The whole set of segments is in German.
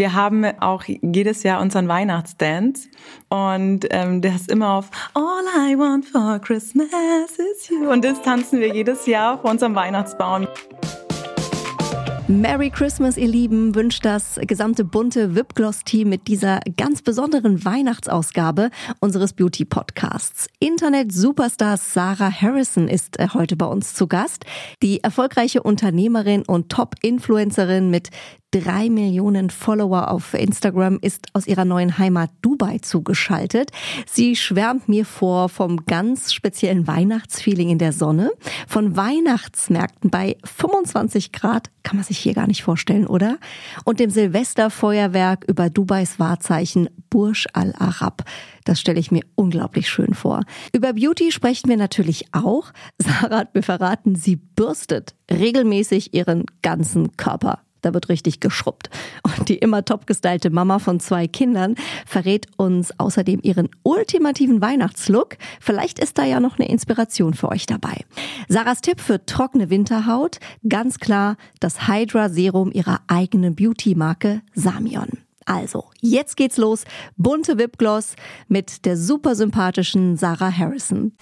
Wir haben auch jedes Jahr unseren Weihnachtsdance und ähm, der ist immer auf All I want for Christmas is you und das tanzen wir jedes Jahr vor unserem Weihnachtsbaum. Merry Christmas, ihr Lieben, wünscht das gesamte bunte Wipgloss-Team mit dieser ganz besonderen Weihnachtsausgabe unseres Beauty-Podcasts. Internet-Superstar Sarah Harrison ist äh, heute bei uns zu Gast. Die erfolgreiche Unternehmerin und Top-Influencerin mit drei Millionen Follower auf Instagram ist aus ihrer neuen Heimat Dubai zugeschaltet. Sie schwärmt mir vor vom ganz speziellen Weihnachtsfeeling in der Sonne, von Weihnachtsmärkten bei 25 Grad, kann man sich hier gar nicht vorstellen, oder? Und dem Silvesterfeuerwerk über Dubais Wahrzeichen Burj Al Arab. Das stelle ich mir unglaublich schön vor. Über Beauty sprechen wir natürlich auch. Sarah hat mir verraten, sie bürstet regelmäßig ihren ganzen Körper. Da wird richtig geschrubbt. Und die immer top gestylte Mama von zwei Kindern verrät uns außerdem ihren ultimativen Weihnachtslook. Vielleicht ist da ja noch eine Inspiration für euch dabei. Sarahs Tipp für trockene Winterhaut, ganz klar das Hydra Serum ihrer eigenen Beauty-Marke Samion. Also, jetzt geht's los. Bunte Wipgloss mit der super sympathischen Sarah Harrison.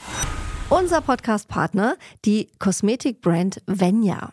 Unser Podcast-Partner, die Kosmetikbrand Venya.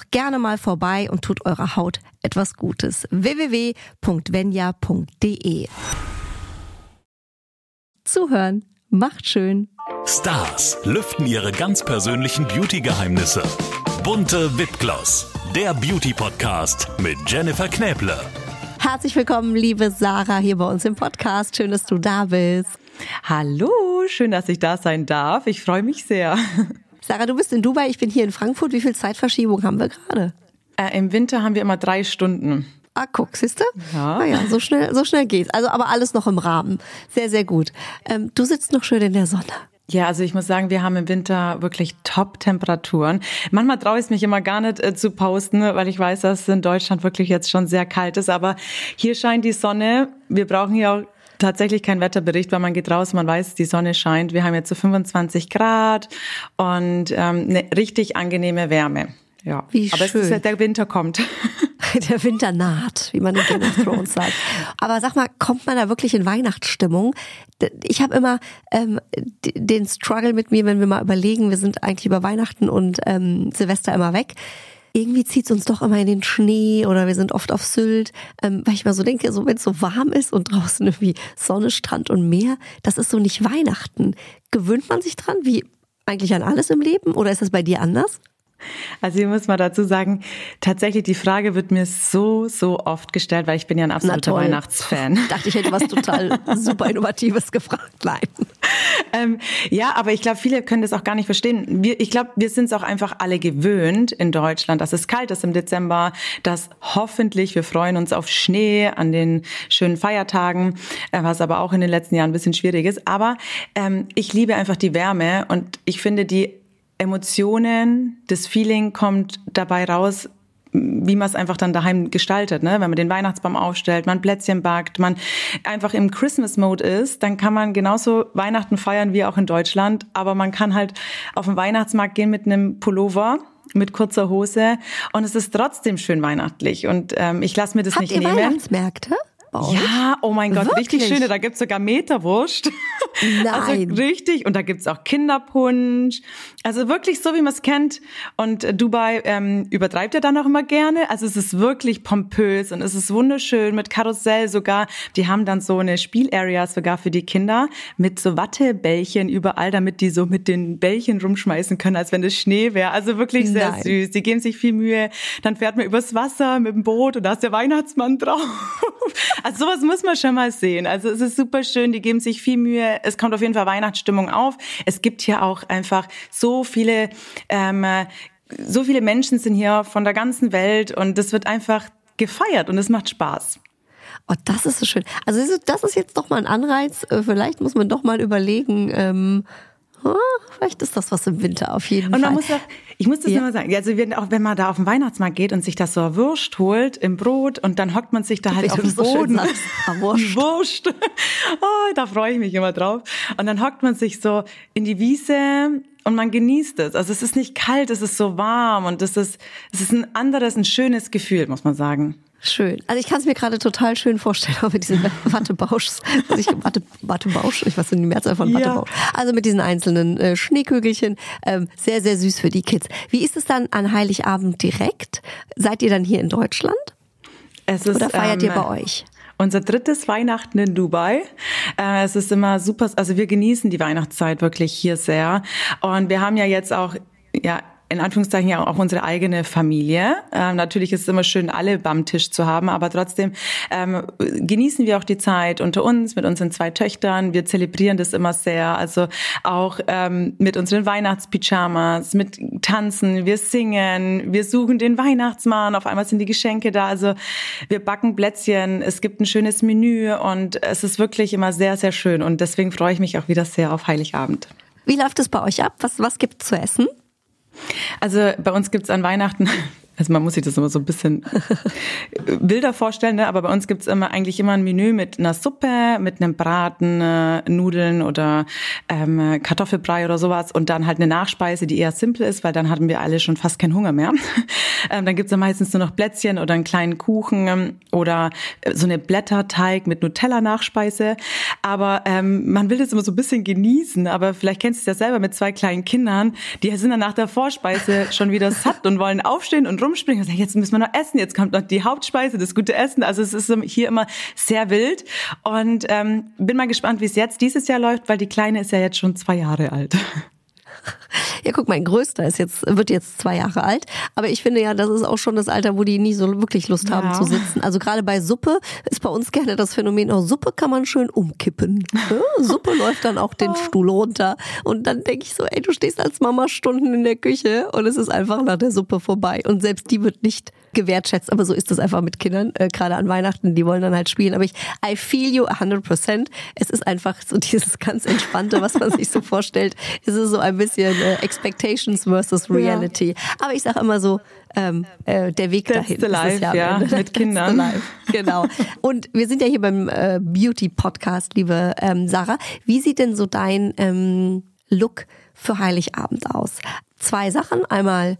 gerne mal vorbei und tut eurer Haut etwas Gutes. www.venya.de Zuhören macht schön. Stars lüften ihre ganz persönlichen Beauty-Geheimnisse. Bunte Wipgloss, der Beauty-Podcast mit Jennifer Knäble. Herzlich willkommen, liebe Sarah, hier bei uns im Podcast. Schön, dass du da bist. Hallo, schön, dass ich da sein darf. Ich freue mich sehr. Sarah, du bist in Dubai, ich bin hier in Frankfurt. Wie viel Zeitverschiebung haben wir gerade? Äh, Im Winter haben wir immer drei Stunden. Ah, guck, siehst du? Ja. Naja, so schnell, so schnell geht's. Also, aber alles noch im Rahmen. Sehr, sehr gut. Ähm, du sitzt noch schön in der Sonne. Ja, also ich muss sagen, wir haben im Winter wirklich Top-Temperaturen. Manchmal traue ich es mich immer gar nicht äh, zu posten, weil ich weiß, dass es in Deutschland wirklich jetzt schon sehr kalt ist. Aber hier scheint die Sonne. Wir brauchen hier auch tatsächlich keinen Wetterbericht, weil man geht raus, man weiß, die Sonne scheint. Wir haben jetzt so 25 Grad und ähm, eine richtig angenehme Wärme. Ja, Wie aber schön. es ist ja, der Winter kommt. Der Winter naht, wie man in Game of Thrones sagt. Aber sag mal, kommt man da wirklich in Weihnachtsstimmung? Ich habe immer ähm, den Struggle mit mir, wenn wir mal überlegen, wir sind eigentlich über Weihnachten und ähm, Silvester immer weg. Irgendwie zieht's uns doch immer in den Schnee oder wir sind oft auf Sylt, ähm, weil ich mal so denke, so wenn es so warm ist und draußen irgendwie Sonne, Strand und Meer, das ist so nicht Weihnachten. Gewöhnt man sich dran, wie eigentlich an alles im Leben oder ist das bei dir anders? Also ich muss mal dazu sagen, tatsächlich die Frage wird mir so, so oft gestellt, weil ich bin ja ein absoluter. Weihnachtsfan. Dachte ich hätte was total super Innovatives gefragt. Nein. Ähm, ja, aber ich glaube, viele können das auch gar nicht verstehen. Wir, ich glaube, wir sind es auch einfach alle gewöhnt in Deutschland, dass es kalt ist im Dezember, dass hoffentlich, wir freuen uns auf Schnee an den schönen Feiertagen, äh, was aber auch in den letzten Jahren ein bisschen schwierig ist. Aber ähm, ich liebe einfach die Wärme und ich finde, die Emotionen, das Feeling kommt dabei raus, wie man es einfach dann daheim gestaltet, ne? Wenn man den Weihnachtsbaum aufstellt, man Plätzchen backt, man einfach im Christmas-Mode ist, dann kann man genauso Weihnachten feiern wie auch in Deutschland, aber man kann halt auf den Weihnachtsmarkt gehen mit einem Pullover mit kurzer Hose und es ist trotzdem schön weihnachtlich und ähm, ich lasse mir das Habt nicht ihr nehmen. Weihnachtsmärkte? Euch? Ja, oh mein Gott, richtig Wirklich? schöne. Da gibt's sogar Meterwurst. Nein. Also richtig. Und da gibt's auch Kinderpunsch. Also wirklich so, wie man es kennt. Und Dubai ähm, übertreibt ja dann auch immer gerne. Also es ist wirklich pompös und es ist wunderschön mit Karussell sogar. Die haben dann so eine Spielarea sogar für die Kinder mit so Wattebällchen überall, damit die so mit den Bällchen rumschmeißen können, als wenn es Schnee wäre. Also wirklich sehr Nein. süß. Die geben sich viel Mühe. Dann fährt man übers Wasser mit dem Boot und da ist der Weihnachtsmann drauf. Also sowas muss man schon mal sehen. Also es ist super schön, die geben sich viel Mühe. Es kommt auf jeden Fall Weihnachtsstimmung auf. Es gibt hier auch einfach so viele, ähm, so viele Menschen sind hier von der ganzen Welt und das wird einfach gefeiert und es macht Spaß. Oh, das ist so schön. Also das ist jetzt doch mal ein Anreiz. Äh, vielleicht muss man doch mal überlegen, ähm, oh, vielleicht ist das was im Winter auf jeden und man Fall. Muss auch, ich muss das ja. immer sagen, also wenn, auch wenn man da auf den Weihnachtsmarkt geht und sich das so Wurst holt im Brot und dann hockt man sich da halt Wie auf dem Boden. So ah, Wurst. Wurst. Oh, da freue ich mich immer drauf. Und dann hockt man sich so in die Wiese und man genießt es. Also es ist nicht kalt, es ist so warm und es ist, es ist ein anderes, ein schönes Gefühl, muss man sagen. Schön. Also ich kann es mir gerade total schön vorstellen, auch mit diesen Wattebauschs. Also ich, Watte, Wattebausch, ich weiß nicht die Mehrzahl von Wattebausch. Ja. Also mit diesen einzelnen äh, Schneekügelchen. Ähm, sehr, sehr süß für die Kids. Wie ist es dann an Heiligabend direkt? Seid ihr dann hier in Deutschland? Es ist, Oder feiert ähm, ihr bei euch? Unser drittes Weihnachten in Dubai. Äh, es ist immer super, also wir genießen die Weihnachtszeit wirklich hier sehr. Und wir haben ja jetzt auch ja in Anführungszeichen ja auch unsere eigene Familie. Ähm, natürlich ist es immer schön, alle beim Tisch zu haben, aber trotzdem ähm, genießen wir auch die Zeit unter uns mit unseren zwei Töchtern. Wir zelebrieren das immer sehr. Also auch ähm, mit unseren Weihnachtspyjamas, mit Tanzen, wir singen, wir suchen den Weihnachtsmann. Auf einmal sind die Geschenke da. Also wir backen Plätzchen. Es gibt ein schönes Menü und es ist wirklich immer sehr, sehr schön. Und deswegen freue ich mich auch wieder sehr auf Heiligabend. Wie läuft es bei euch ab? Was, was gibt es zu essen? Also bei uns gibt's an Weihnachten also man muss sich das immer so ein bisschen wilder vorstellen, ne? aber bei uns gibt's immer eigentlich immer ein Menü mit einer Suppe, mit einem Braten, äh, Nudeln oder ähm, Kartoffelbrei oder sowas und dann halt eine Nachspeise, die eher simpel ist, weil dann hatten wir alle schon fast keinen Hunger mehr. ähm, dann gibt's dann meistens nur noch Plätzchen oder einen kleinen Kuchen ähm, oder äh, so eine Blätterteig mit Nutella-Nachspeise. Aber ähm, man will das immer so ein bisschen genießen, aber vielleicht kennst du es ja selber mit zwei kleinen Kindern, die sind dann nach der Vorspeise schon wieder satt und wollen aufstehen und rum rumspringen und sagen, jetzt müssen wir noch essen, jetzt kommt noch die Hauptspeise, das gute Essen. Also es ist hier immer sehr wild und ähm, bin mal gespannt, wie es jetzt dieses Jahr läuft, weil die Kleine ist ja jetzt schon zwei Jahre alt. Ja, guck, mein Größter ist jetzt, wird jetzt zwei Jahre alt. Aber ich finde ja, das ist auch schon das Alter, wo die nie so wirklich Lust haben ja. zu sitzen. Also gerade bei Suppe ist bei uns gerne das Phänomen, auch Suppe kann man schön umkippen. Suppe läuft dann auch den Stuhl runter. Und dann denke ich so, ey, du stehst als Mama Stunden in der Küche und es ist einfach nach der Suppe vorbei. Und selbst die wird nicht gewertschätzt, aber so ist das einfach mit Kindern, äh, gerade an Weihnachten, die wollen dann halt spielen. Aber ich, I feel you 100%. Es ist einfach so dieses ganz Entspannte, was man sich so vorstellt. Es ist so ein bisschen äh, Expectations versus Reality. Ja. Aber ich sage immer so, ähm, äh, der Weg That's dahin. The life, ja, ja mit Kindern. Genau. Und wir sind ja hier beim äh, Beauty Podcast, liebe ähm, Sarah. Wie sieht denn so dein ähm, Look für Heiligabend aus? Zwei Sachen. Einmal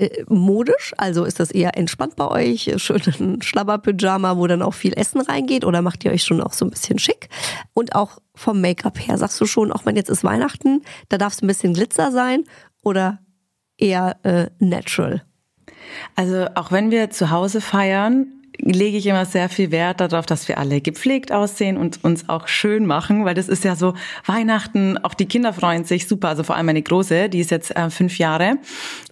äh, modisch? Also ist das eher entspannt bei euch? Schön ein Schlabberpyjama, wo dann auch viel Essen reingeht? Oder macht ihr euch schon auch so ein bisschen schick? Und auch vom Make-up her, sagst du schon, auch wenn jetzt ist Weihnachten, da darf es ein bisschen Glitzer sein? Oder eher äh, natural? Also auch wenn wir zu Hause feiern, lege ich immer sehr viel Wert darauf, dass wir alle gepflegt aussehen und uns auch schön machen, weil das ist ja so Weihnachten, auch die Kinder freuen sich super, also vor allem meine Große, die ist jetzt äh, fünf Jahre,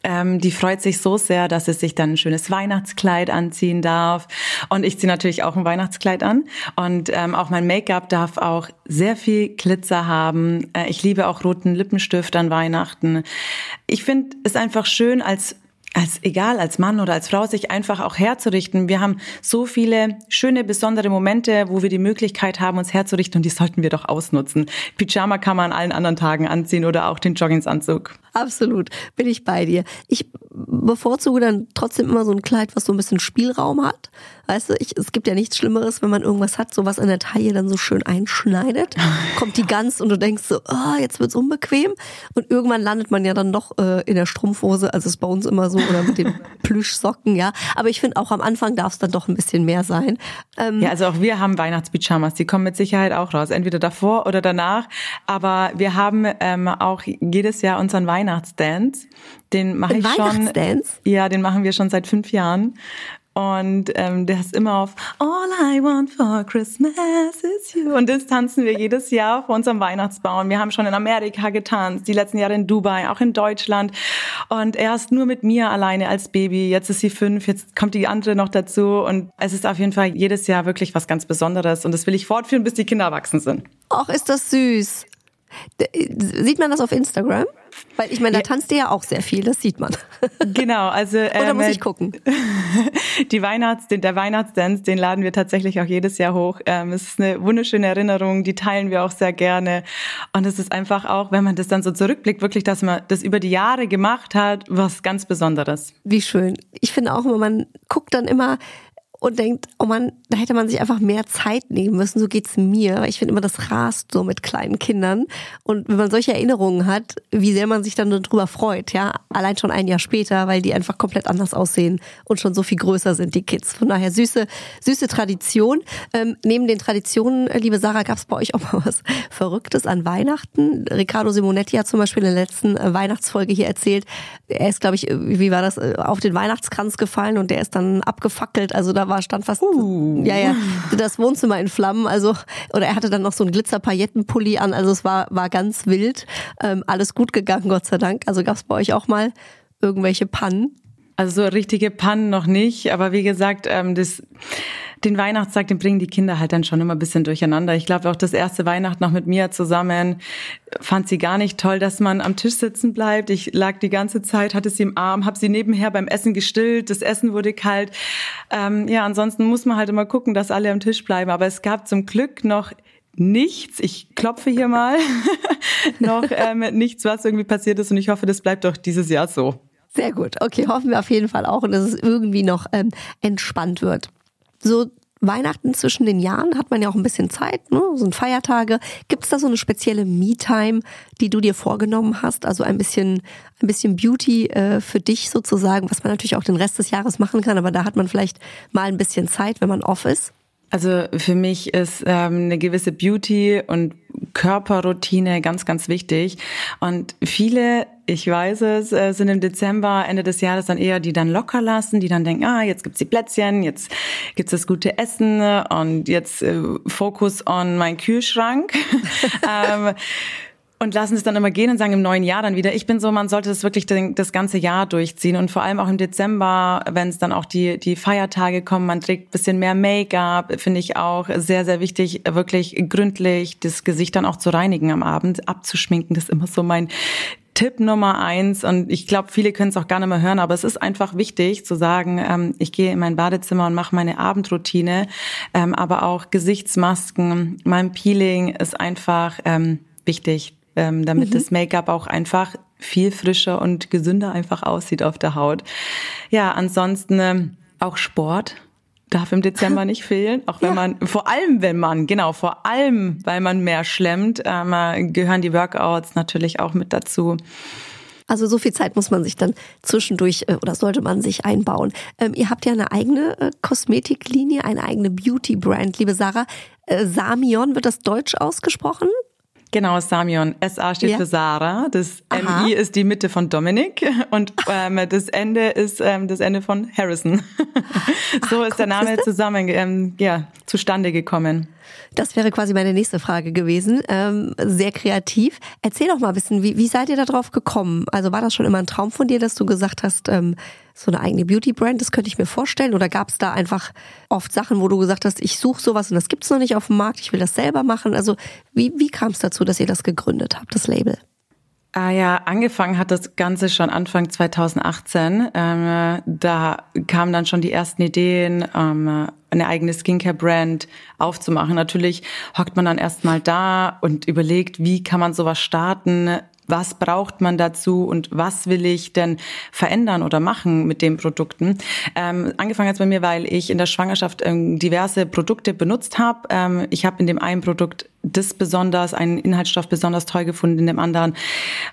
ähm, die freut sich so sehr, dass sie sich dann ein schönes Weihnachtskleid anziehen darf und ich ziehe natürlich auch ein Weihnachtskleid an und ähm, auch mein Make-up darf auch sehr viel Glitzer haben. Äh, ich liebe auch roten Lippenstift an Weihnachten. Ich finde es einfach schön als als egal als Mann oder als Frau sich einfach auch herzurichten. Wir haben so viele schöne besondere Momente, wo wir die Möglichkeit haben, uns herzurichten und die sollten wir doch ausnutzen. Pyjama kann man an allen anderen Tagen anziehen oder auch den Joggingsanzug. Absolut, bin ich bei dir. Ich bevorzuge dann trotzdem immer so ein Kleid, was so ein bisschen Spielraum hat. Weißt du, ich, es gibt ja nichts Schlimmeres, wenn man irgendwas hat, so was an der Taille dann so schön einschneidet. Kommt die Gans und du denkst so, oh, jetzt wird's unbequem. Und irgendwann landet man ja dann doch äh, in der Strumpfhose, also ist bei uns immer so, oder mit den Plüschsocken, ja. Aber ich finde auch am Anfang darf es dann doch ein bisschen mehr sein. Ähm, ja, also auch wir haben Weihnachtspyjamas, die kommen mit Sicherheit auch raus, entweder davor oder danach. Aber wir haben ähm, auch jedes Jahr unseren Weihnachts Weihnachtsdance. Den mache ich schon. Weihnachtsdance? Ja, den machen wir schon seit fünf Jahren. und ähm, der ist immer auf All I want for Christmas is you. Und das tanzen wir jedes Jahr vor unserem Weihnachtsbaum. Wir haben schon in Amerika getanzt, die letzten Jahre in Dubai, auch in Deutschland. Und er ist nur mit mir alleine als Baby. Jetzt ist sie fünf, jetzt kommt die andere noch dazu. Und es ist auf jeden Fall jedes Jahr wirklich was ganz Besonderes. Und das will ich fortführen, bis die Kinder erwachsen sind. Ach, ist das süß. Sieht man das auf Instagram? Weil ich meine, da tanzt ihr ja auch sehr viel, das sieht man. Genau, also ähm, Oder muss ich gucken? Die Weihnachts, der Weihnachtsdance, den laden wir tatsächlich auch jedes Jahr hoch. Ähm, es ist eine wunderschöne Erinnerung, die teilen wir auch sehr gerne. Und es ist einfach auch, wenn man das dann so zurückblickt, wirklich, dass man das über die Jahre gemacht hat, was ganz Besonderes. Wie schön. Ich finde auch immer, man guckt dann immer, und denkt, oh man, da hätte man sich einfach mehr Zeit nehmen müssen. So geht's mir. Ich finde immer, das rast so mit kleinen Kindern. Und wenn man solche Erinnerungen hat, wie sehr man sich dann darüber freut, ja, allein schon ein Jahr später, weil die einfach komplett anders aussehen und schon so viel größer sind, die Kids. Von daher süße, süße Tradition. Ähm, neben den Traditionen, äh, liebe Sarah, gab's bei euch auch mal was Verrücktes an Weihnachten? Riccardo Simonetti hat zum Beispiel in der letzten äh, Weihnachtsfolge hier erzählt, er ist, glaube ich, äh, wie war das, auf den Weihnachtskranz gefallen und der ist dann abgefackelt. Also da war, stand fast, uh. ja, ja, das Wohnzimmer in Flammen. Also, oder er hatte dann noch so einen Glitzer-Paillettenpulli an. Also es war, war ganz wild. Ähm, alles gut gegangen, Gott sei Dank. Also gab es bei euch auch mal irgendwelche Pannen? Also so richtige Pannen noch nicht, aber wie gesagt, ähm, das, den Weihnachtstag, den bringen die Kinder halt dann schon immer ein bisschen durcheinander. Ich glaube auch das erste Weihnachten noch mit Mia zusammen fand sie gar nicht toll, dass man am Tisch sitzen bleibt. Ich lag die ganze Zeit, hatte sie im Arm, habe sie nebenher beim Essen gestillt, das Essen wurde kalt. Ähm, ja, ansonsten muss man halt immer gucken, dass alle am Tisch bleiben. Aber es gab zum Glück noch nichts. Ich klopfe hier mal noch ähm, nichts, was irgendwie passiert ist und ich hoffe, das bleibt doch dieses Jahr so. Sehr gut. Okay, hoffen wir auf jeden Fall auch dass es irgendwie noch ähm, entspannt wird. So Weihnachten zwischen den Jahren hat man ja auch ein bisschen Zeit, ne? so ein Feiertage. Gibt es da so eine spezielle Me-Time, die du dir vorgenommen hast? Also ein bisschen, ein bisschen Beauty äh, für dich sozusagen, was man natürlich auch den Rest des Jahres machen kann, aber da hat man vielleicht mal ein bisschen Zeit, wenn man off ist. Also für mich ist ähm, eine gewisse Beauty und Körperroutine ganz, ganz wichtig. Und viele, ich weiß es, äh, sind im Dezember, Ende des Jahres dann eher, die dann locker lassen, die dann denken, ah, jetzt gibt's die Plätzchen, jetzt gibt's das gute Essen und jetzt äh, Fokus on mein Kühlschrank. ähm, und lassen es dann immer gehen und sagen im neuen Jahr dann wieder. Ich bin so, man sollte das wirklich das ganze Jahr durchziehen und vor allem auch im Dezember, wenn es dann auch die, die Feiertage kommen, man trägt bisschen mehr Make-up, finde ich auch sehr, sehr wichtig, wirklich gründlich das Gesicht dann auch zu reinigen am Abend, abzuschminken. Das ist immer so mein Tipp Nummer eins und ich glaube, viele können es auch gar nicht mehr hören, aber es ist einfach wichtig zu sagen, ähm, ich gehe in mein Badezimmer und mache meine Abendroutine, ähm, aber auch Gesichtsmasken, mein Peeling ist einfach ähm, wichtig ähm, damit mhm. das Make-up auch einfach viel frischer und gesünder einfach aussieht auf der Haut. Ja, ansonsten ähm, auch Sport darf im Dezember nicht fehlen, auch wenn ja. man, vor allem wenn man, genau, vor allem, weil man mehr schlemmt, ähm, gehören die Workouts natürlich auch mit dazu. Also so viel Zeit muss man sich dann zwischendurch äh, oder sollte man sich einbauen. Ähm, ihr habt ja eine eigene äh, Kosmetiklinie, eine eigene Beauty-Brand, liebe Sarah. Äh, Samion, wird das deutsch ausgesprochen? Genau, Samion. SA steht ja. für Sarah. Das Aha. MI ist die Mitte von Dominik und ähm, das Ende ist ähm, das Ende von Harrison. so Ach, ist der Name zusammen ähm, ja, zustande gekommen. Das wäre quasi meine nächste Frage gewesen. Ähm, sehr kreativ. Erzähl doch mal ein bisschen, wie, wie seid ihr da drauf gekommen? Also war das schon immer ein Traum von dir, dass du gesagt hast, ähm, so eine eigene Beauty-Brand, das könnte ich mir vorstellen? Oder gab es da einfach oft Sachen, wo du gesagt hast, ich suche sowas und das gibt's noch nicht auf dem Markt, ich will das selber machen? Also wie, wie kam es dazu, dass ihr das gegründet habt, das Label? Ah ja, angefangen hat das Ganze schon Anfang 2018. Ähm, da kamen dann schon die ersten Ideen, ähm, eine eigene Skincare-Brand aufzumachen. Natürlich hockt man dann erstmal da und überlegt, wie kann man sowas starten? Was braucht man dazu und was will ich denn verändern oder machen mit den Produkten. Ähm, angefangen hat bei mir, weil ich in der Schwangerschaft ähm, diverse Produkte benutzt habe. Ähm, ich habe in dem einen Produkt das besonders, einen Inhaltsstoff besonders toll gefunden, in dem anderen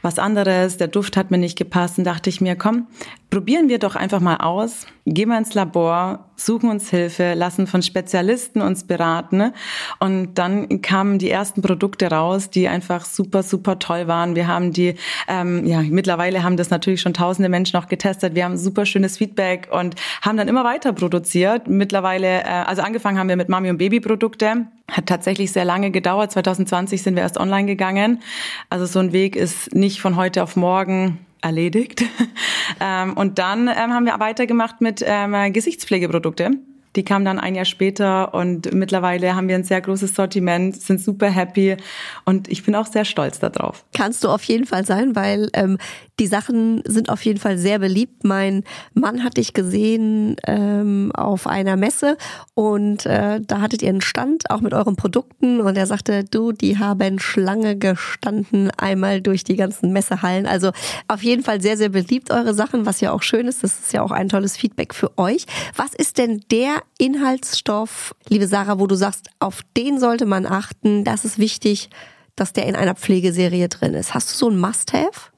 was anderes. Der Duft hat mir nicht gepasst und dachte ich mir, komm, probieren wir doch einfach mal aus. Gehen wir ins Labor, suchen uns Hilfe, lassen von Spezialisten uns beraten. Und dann kamen die ersten Produkte raus, die einfach super, super toll waren. Wir haben die, ähm, ja, mittlerweile haben das natürlich schon tausende Menschen auch getestet. Wir haben super schönes Feedback und haben dann immer weiter produziert. Mittlerweile, äh, also angefangen haben wir mit Mami- und Baby-Produkte. Hat tatsächlich sehr lange gedauert. 2020 sind wir erst online gegangen. Also so ein Weg ist nicht von heute auf morgen erledigt. ähm, und dann ähm, haben wir weitergemacht mit ähm, Gesichtspflegeprodukte. Die kamen dann ein Jahr später und mittlerweile haben wir ein sehr großes Sortiment, sind super happy und ich bin auch sehr stolz darauf. Kannst du auf jeden Fall sein, weil ähm, die Sachen sind auf jeden Fall sehr beliebt. Mein Mann hat dich gesehen ähm, auf einer Messe und äh, da hattet ihr einen Stand auch mit euren Produkten und er sagte, du, die haben Schlange gestanden einmal durch die ganzen Messehallen. Also auf jeden Fall sehr, sehr beliebt eure Sachen, was ja auch schön ist. Das ist ja auch ein tolles Feedback für euch. Was ist denn der Inhaltsstoff, liebe Sarah, wo du sagst, auf den sollte man achten? Das ist wichtig, dass der in einer Pflegeserie drin ist. Hast du so ein Must-Have?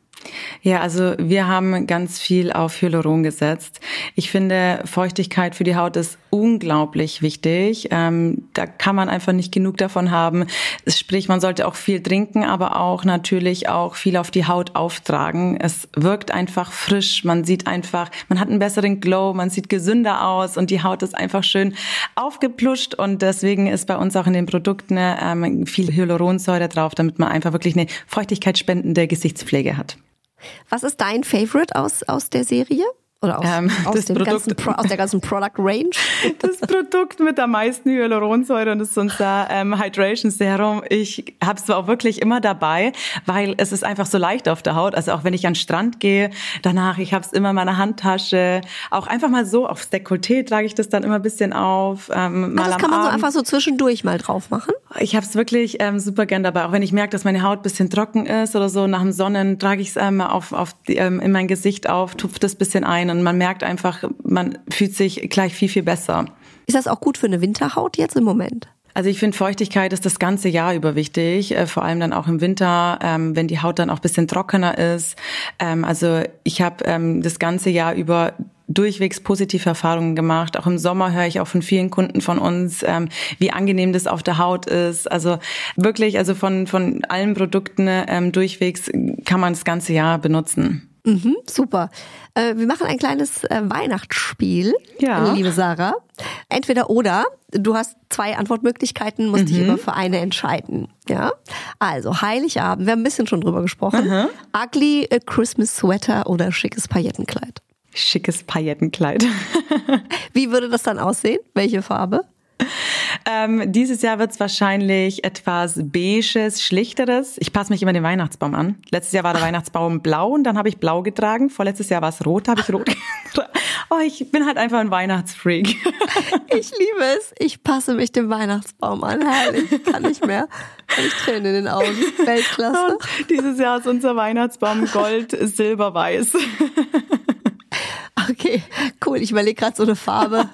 Ja, also wir haben ganz viel auf Hyaluron gesetzt. Ich finde, Feuchtigkeit für die Haut ist unglaublich wichtig. Ähm, da kann man einfach nicht genug davon haben. Sprich, man sollte auch viel trinken, aber auch natürlich auch viel auf die Haut auftragen. Es wirkt einfach frisch. Man sieht einfach, man hat einen besseren Glow, man sieht gesünder aus und die Haut ist einfach schön aufgepluscht und deswegen ist bei uns auch in den Produkten ähm, viel Hyaluronsäure drauf, damit man einfach wirklich eine feuchtigkeitsspendende Gesichtspflege hat. Was ist dein Favorite aus, aus der Serie? Oder aus, ähm, aus, dem ganzen Pro, aus der ganzen Product Range? Das Produkt mit der meisten Hyaluronsäure und das ist unser ähm, Hydration Serum. Ich habe es auch wirklich immer dabei, weil es ist einfach so leicht auf der Haut. Also auch wenn ich an den Strand gehe, danach, ich habe es immer in meiner Handtasche. Auch einfach mal so aufs Dekolleté trage ich das dann immer ein bisschen auf. Ähm, mal das kann man Abend. so einfach so zwischendurch mal drauf machen? Ich habe es wirklich ähm, super gern dabei. Auch wenn ich merke, dass meine Haut ein bisschen trocken ist oder so, nach dem Sonnen trage ich es ähm, auf, auf ähm, in mein Gesicht auf, tupfe das bisschen ein und man merkt einfach, man fühlt sich gleich viel, viel besser. Ist das auch gut für eine Winterhaut jetzt im Moment? Also ich finde, Feuchtigkeit ist das ganze Jahr über wichtig, äh, vor allem dann auch im Winter, ähm, wenn die Haut dann auch bisschen trockener ist. Ähm, also ich habe ähm, das ganze Jahr über durchwegs positive Erfahrungen gemacht. Auch im Sommer höre ich auch von vielen Kunden von uns, wie angenehm das auf der Haut ist. Also wirklich, also von, von allen Produkten durchwegs kann man das ganze Jahr benutzen. Mhm, super. Äh, wir machen ein kleines äh, Weihnachtsspiel, ja. liebe Sarah. Entweder oder. Du hast zwei Antwortmöglichkeiten, musst mhm. dich immer für eine entscheiden. Ja. Also Heiligabend. Wir haben ein bisschen schon drüber gesprochen. Mhm. Ugly äh, Christmas Sweater oder schickes Paillettenkleid. Schickes Paillettenkleid. Wie würde das dann aussehen? Welche Farbe? Ähm, dieses Jahr wird es wahrscheinlich etwas beiges, schlichteres. Ich passe mich immer den Weihnachtsbaum an. Letztes Jahr war der Weihnachtsbaum blau und dann habe ich blau getragen. Vorletztes Jahr war es rot, habe ich rot getragen. Oh, ich bin halt einfach ein Weihnachtsfreak. Ich liebe es. Ich passe mich dem Weihnachtsbaum an. Herrlich, kann nicht mehr. Habe ich Tränen in den Augen. Weltklasse. Und dieses Jahr ist unser Weihnachtsbaum gold, silber, weiß. Okay, cool. Ich überlege gerade so eine Farbe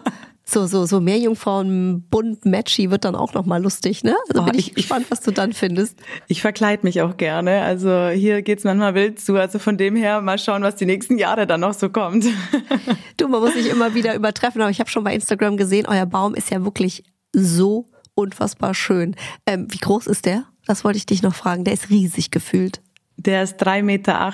so, so, so Meerjungfrauen bunt matchy wird dann auch nochmal lustig, ne? Also oh, bin ich, ich gespannt, was du dann findest. Ich verkleide mich auch gerne. Also hier geht's manchmal wild zu. Also von dem her mal schauen, was die nächsten Jahre dann noch so kommt. Du, man muss sich immer wieder übertreffen, aber ich habe schon bei Instagram gesehen, euer Baum ist ja wirklich so unfassbar schön. Ähm, wie groß ist der? Das wollte ich dich noch fragen. Der ist riesig gefühlt. Der ist drei Meter.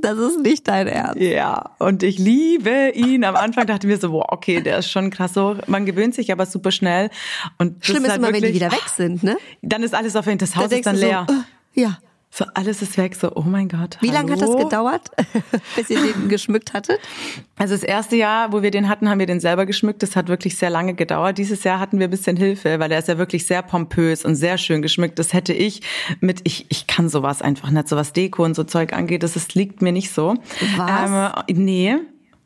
Das ist nicht dein Ernst. Ja, und ich liebe ihn. Am Anfang dachte ich mir so, wow, okay, der ist schon krass so. Man gewöhnt sich aber super schnell. Und Schlimm ist, halt immer, wirklich, wenn die wieder weg sind, ne? Dann ist alles auf jeden Das Haus da ist dann leer. So, uh, ja. So, alles ist weg. So, oh mein Gott. Wie lange hat das gedauert, bis ihr den geschmückt hattet? Also das erste Jahr, wo wir den hatten, haben wir den selber geschmückt. Das hat wirklich sehr lange gedauert. Dieses Jahr hatten wir ein bisschen Hilfe, weil er ist ja wirklich sehr pompös und sehr schön geschmückt. Das hätte ich mit, ich, ich kann sowas einfach nicht, so was Deko und so Zeug angeht. Das ist, liegt mir nicht so. Was? Ähm, nee.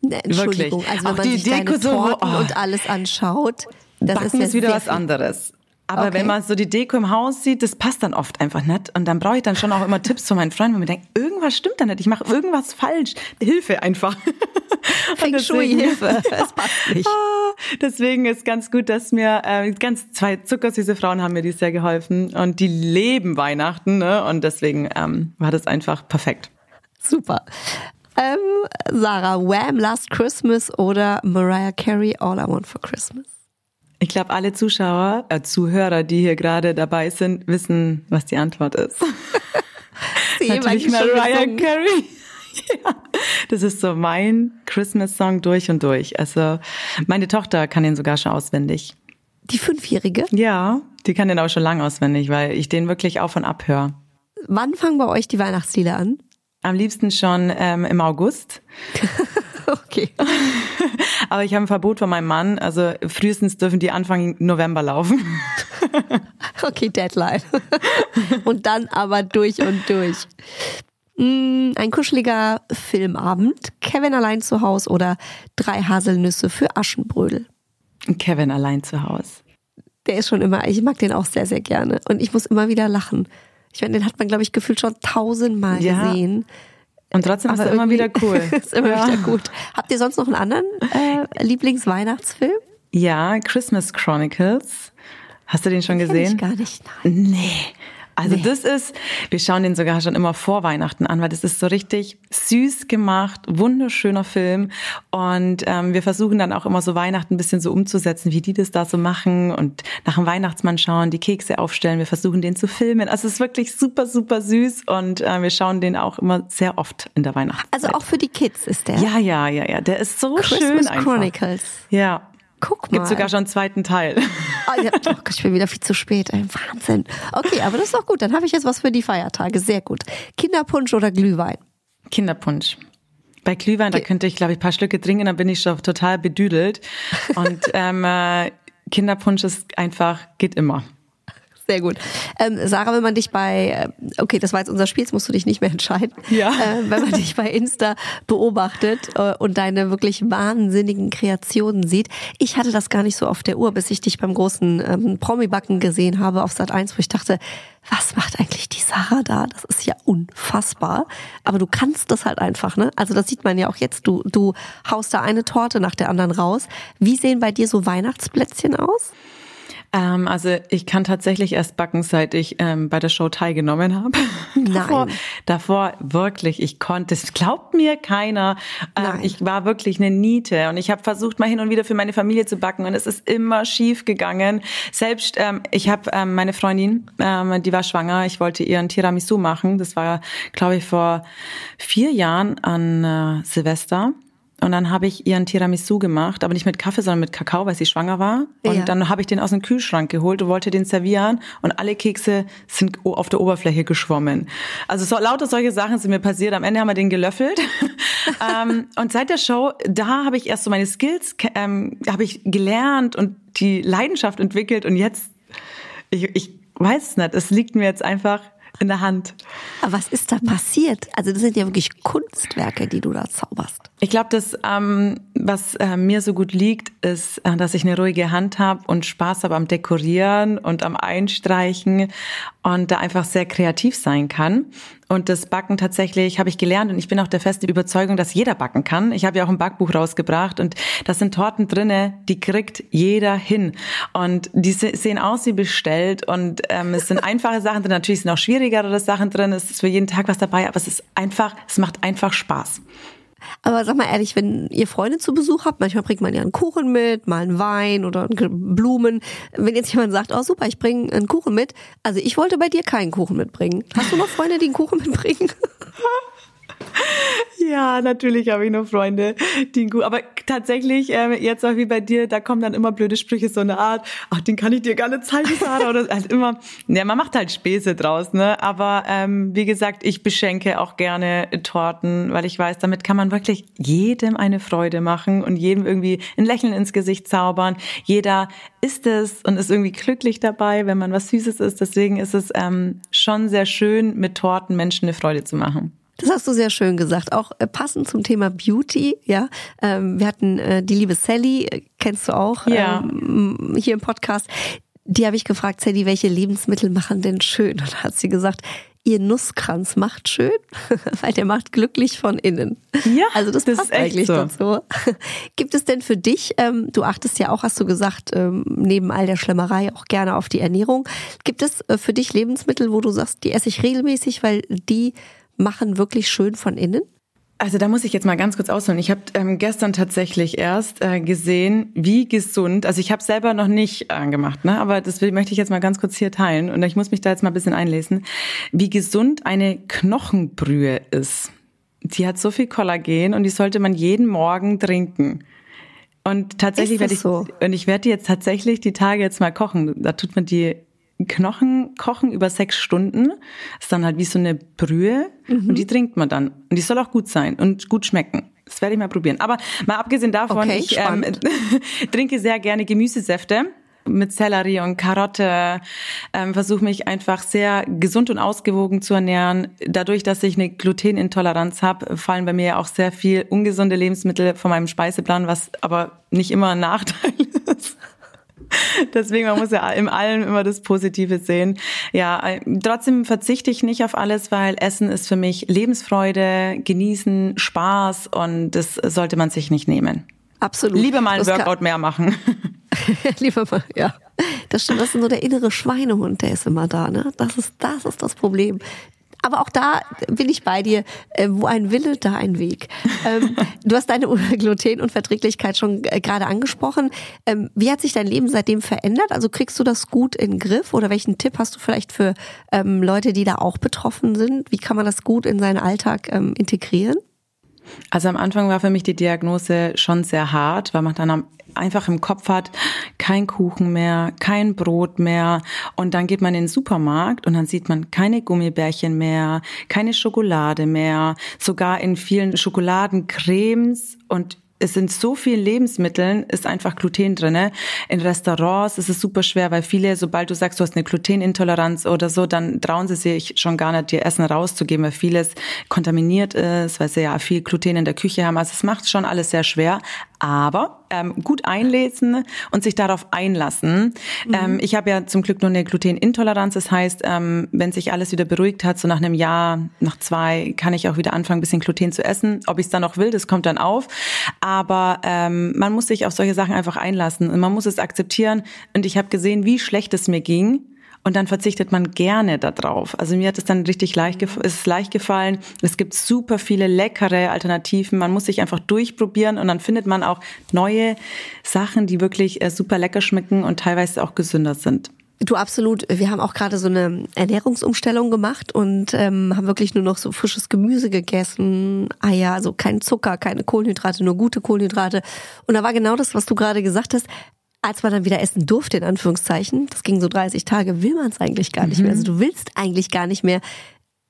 nee Entschuldigung, wirklich. also wenn Auch man die sich Deko so, oh. und alles anschaut, das Backen ist, ja ist wieder was anderes. Aber okay. wenn man so die Deko im Haus sieht, das passt dann oft einfach nicht. Und dann brauche ich dann schon auch immer Tipps von meinen Freunden, wo mir denke, irgendwas stimmt da nicht, ich mache irgendwas falsch. Hilfe einfach. Feng Shui Hilfe, es passt nicht. Ah, deswegen ist ganz gut, dass mir äh, ganz zwei zuckersüße Frauen haben mir dieses Jahr geholfen und die leben Weihnachten, ne? Und deswegen ähm, war das einfach perfekt. Super. Ähm, Sarah, Wham! Last Christmas oder Mariah Carey All I Want for Christmas? Ich glaube, alle Zuschauer, äh, Zuhörer, die hier gerade dabei sind, wissen, was die Antwort ist. Natürlich Mariah Carey. Ja, das ist so mein Christmas-Song durch und durch. Also meine Tochter kann den sogar schon auswendig. Die Fünfjährige? Ja, die kann den auch schon lange auswendig, weil ich den wirklich auf und ab höre. Wann fangen bei euch die Weihnachtslieder an? Am liebsten schon ähm, im August. okay. Aber ich habe ein Verbot von meinem Mann. Also frühestens dürfen die Anfang November laufen. okay, Deadline. und dann aber durch und durch. Mm, ein kuscheliger Filmabend, Kevin allein zu Hause oder drei Haselnüsse für Aschenbrödel. Kevin allein zu Hause. Der ist schon immer, ich mag den auch sehr, sehr gerne. Und ich muss immer wieder lachen. Ich meine, den hat man, glaube ich, gefühlt schon tausendmal ja. gesehen. Und trotzdem Aber ist er immer wieder cool. ist immer ja. wieder gut. Habt ihr sonst noch einen anderen äh, Lieblingsweihnachtsfilm? Ja, Christmas Chronicles. Hast du den schon gesehen? Ich gar nicht. Nein. Nee. Also nee. das ist, wir schauen den sogar schon immer vor Weihnachten an, weil das ist so richtig süß gemacht, wunderschöner Film. Und ähm, wir versuchen dann auch immer so Weihnachten ein bisschen so umzusetzen, wie die das da so machen und nach dem Weihnachtsmann schauen, die Kekse aufstellen. Wir versuchen den zu filmen. Also es ist wirklich super, super süß und äh, wir schauen den auch immer sehr oft in der Weihnachtszeit. Also auch für die Kids ist der? Ja, ja, ja, ja. Der ist so Christmas schön einfach. Chronicles. Ja. Guck mal. Gibt sogar schon einen zweiten Teil. Oh, ja, oh, ich bin wieder viel zu spät. Ey. Wahnsinn. Okay, aber das ist doch gut. Dann habe ich jetzt was für die Feiertage. Sehr gut. Kinderpunsch oder Glühwein? Kinderpunsch. Bei Glühwein, da könnte ich, glaube ich, ein paar Schlücke trinken, dann bin ich schon total bedüdelt. Und ähm, äh, Kinderpunsch ist einfach, geht immer. Sehr gut. Ähm, Sarah, wenn man dich bei, äh, okay, das war jetzt unser Spiel, jetzt musst du dich nicht mehr entscheiden. Ja. Äh, wenn man dich bei Insta beobachtet äh, und deine wirklich wahnsinnigen Kreationen sieht. Ich hatte das gar nicht so auf der Uhr, bis ich dich beim großen ähm, Promi-Backen gesehen habe auf Sat 1, wo ich dachte, was macht eigentlich die Sarah da? Das ist ja unfassbar. Aber du kannst das halt einfach, ne? Also das sieht man ja auch jetzt. Du, du haust da eine Torte nach der anderen raus. Wie sehen bei dir so Weihnachtsplätzchen aus? Ähm, also ich kann tatsächlich erst backen, seit ich ähm, bei der Show teilgenommen habe. Nein. davor, davor wirklich, ich konnte es, glaubt mir keiner. Ähm, ich war wirklich eine Niete und ich habe versucht, mal hin und wieder für meine Familie zu backen und es ist immer schief gegangen. Selbst, ähm, ich habe ähm, meine Freundin, ähm, die war schwanger, ich wollte ihren Tiramisu machen. Das war, glaube ich, vor vier Jahren an äh, Silvester. Und dann habe ich ihren Tiramisu gemacht, aber nicht mit Kaffee, sondern mit Kakao, weil sie schwanger war. Und ja. dann habe ich den aus dem Kühlschrank geholt und wollte den servieren und alle Kekse sind auf der Oberfläche geschwommen. Also so, lauter solche Sachen sind mir passiert. Am Ende haben wir den gelöffelt. ähm, und seit der Show, da habe ich erst so meine Skills ähm, habe ich gelernt und die Leidenschaft entwickelt und jetzt, ich, ich weiß es nicht, es liegt mir jetzt einfach in der Hand. Aber was ist da passiert? Also das sind ja wirklich Kunstwerke, die du da zauberst. Ich glaube, dass ähm, was äh, mir so gut liegt, ist, äh, dass ich eine ruhige Hand habe und Spaß habe am Dekorieren und am Einstreichen und da einfach sehr kreativ sein kann. Und das Backen tatsächlich habe ich gelernt und ich bin auch der festen Überzeugung, dass jeder backen kann. Ich habe ja auch ein Backbuch rausgebracht und da sind Torten drinne, die kriegt jeder hin. Und die sehen aus wie bestellt und ähm, es sind einfache Sachen drin. Natürlich sind auch schwierigere Sachen drin. Es ist für jeden Tag was dabei, aber es ist einfach, es macht einfach Spaß. Aber sag mal ehrlich, wenn ihr Freunde zu Besuch habt, manchmal bringt man ja einen Kuchen mit, mal einen Wein oder Blumen. Wenn jetzt jemand sagt, oh super, ich bringe einen Kuchen mit. Also ich wollte bei dir keinen Kuchen mitbringen. Hast du noch Freunde, die einen Kuchen mitbringen? Ja, natürlich habe ich noch Freunde, die gut. Aber tatsächlich, äh, jetzt auch wie bei dir, da kommen dann immer blöde Sprüche, so eine Art, ach, den kann ich dir gar nicht zeigen, Sarah. Oder halt immer, ja, man macht halt Späße draus, ne? Aber ähm, wie gesagt, ich beschenke auch gerne Torten, weil ich weiß, damit kann man wirklich jedem eine Freude machen und jedem irgendwie ein Lächeln ins Gesicht zaubern. Jeder isst es und ist irgendwie glücklich dabei, wenn man was Süßes isst. Deswegen ist es ähm, schon sehr schön, mit Torten Menschen eine Freude zu machen. Das hast du sehr schön gesagt. Auch äh, passend zum Thema Beauty, ja. Ähm, wir hatten äh, die liebe Sally, äh, kennst du auch, ja. ähm, hier im Podcast. Die habe ich gefragt, Sally, welche Lebensmittel machen denn schön? Und da hat sie gesagt, ihr Nusskranz macht schön, weil der macht glücklich von innen. Ja, also das, das passt eigentlich so. dazu. Gibt es denn für dich, ähm, du achtest ja auch, hast du gesagt, ähm, neben all der Schlemmerei auch gerne auf die Ernährung. Gibt es für dich Lebensmittel, wo du sagst, die esse ich regelmäßig, weil die machen wirklich schön von innen? Also da muss ich jetzt mal ganz kurz ausholen. Ich habe ähm, gestern tatsächlich erst äh, gesehen, wie gesund, also ich habe selber noch nicht äh, gemacht, ne? aber das will, möchte ich jetzt mal ganz kurz hier teilen und ich muss mich da jetzt mal ein bisschen einlesen, wie gesund eine Knochenbrühe ist. Die hat so viel Kollagen und die sollte man jeden Morgen trinken. Und tatsächlich werde ich so? und ich werde jetzt tatsächlich die Tage jetzt mal kochen. Da tut man die Knochen kochen über sechs Stunden. Das ist dann halt wie so eine Brühe mhm. und die trinkt man dann. Und die soll auch gut sein und gut schmecken. Das werde ich mal probieren. Aber mal abgesehen davon, okay, ich ähm, trinke sehr gerne Gemüsesäfte mit Sellerie und Karotte, ähm, versuche mich einfach sehr gesund und ausgewogen zu ernähren. Dadurch, dass ich eine Glutenintoleranz habe, fallen bei mir ja auch sehr viel ungesunde Lebensmittel von meinem Speiseplan, was aber nicht immer ein Nachteil ist. Deswegen, man muss ja im Allen immer das Positive sehen. Ja, äh, trotzdem verzichte ich nicht auf alles, weil Essen ist für mich Lebensfreude, Genießen, Spaß und das sollte man sich nicht nehmen. Absolut. Lieber mal ein Workout mehr machen. Lieber mal, ja. Das stimmt, das ist nur der innere Schweinehund, der ist immer da, ne? Das ist, das ist das Problem aber auch da bin ich bei dir. Äh, wo ein Wille, da ein Weg. Ähm, du hast deine Glutenunverträglichkeit schon äh, gerade angesprochen. Ähm, wie hat sich dein Leben seitdem verändert? Also kriegst du das gut in den Griff oder welchen Tipp hast du vielleicht für ähm, Leute, die da auch betroffen sind? Wie kann man das gut in seinen Alltag integrieren? Also am Anfang war für mich die Diagnose schon sehr hart, weil man dann einfach im Kopf hat, kein Kuchen mehr, kein Brot mehr. Und dann geht man in den Supermarkt und dann sieht man keine Gummibärchen mehr, keine Schokolade mehr, sogar in vielen Schokoladencremes und es sind so vielen Lebensmitteln ist einfach Gluten drinne. In Restaurants ist es super schwer, weil viele, sobald du sagst, du hast eine Glutenintoleranz oder so, dann trauen sie sich schon gar nicht, dir Essen rauszugeben, weil vieles kontaminiert ist, weil sie ja viel Gluten in der Küche haben. Also es macht schon alles sehr schwer. Aber ähm, gut einlesen und sich darauf einlassen. Mhm. Ähm, ich habe ja zum Glück nur eine Glutenintoleranz. Das heißt, ähm, wenn sich alles wieder beruhigt hat, so nach einem Jahr, nach zwei, kann ich auch wieder anfangen, ein bisschen Gluten zu essen. Ob ich es dann noch will, das kommt dann auf. Aber ähm, man muss sich auf solche Sachen einfach einlassen und man muss es akzeptieren. Und ich habe gesehen, wie schlecht es mir ging und dann verzichtet man gerne darauf. Also mir hat es dann richtig leicht, es leicht gefallen. Es gibt super viele leckere Alternativen. Man muss sich einfach durchprobieren und dann findet man auch neue Sachen, die wirklich äh, super lecker schmecken und teilweise auch gesünder sind. Du absolut. Wir haben auch gerade so eine Ernährungsumstellung gemacht und ähm, haben wirklich nur noch so frisches Gemüse gegessen, Eier, also kein Zucker, keine Kohlenhydrate, nur gute Kohlenhydrate. Und da war genau das, was du gerade gesagt hast als man dann wieder essen durfte, in Anführungszeichen, das ging so 30 Tage, will man es eigentlich gar nicht mhm. mehr. Also du willst eigentlich gar nicht mehr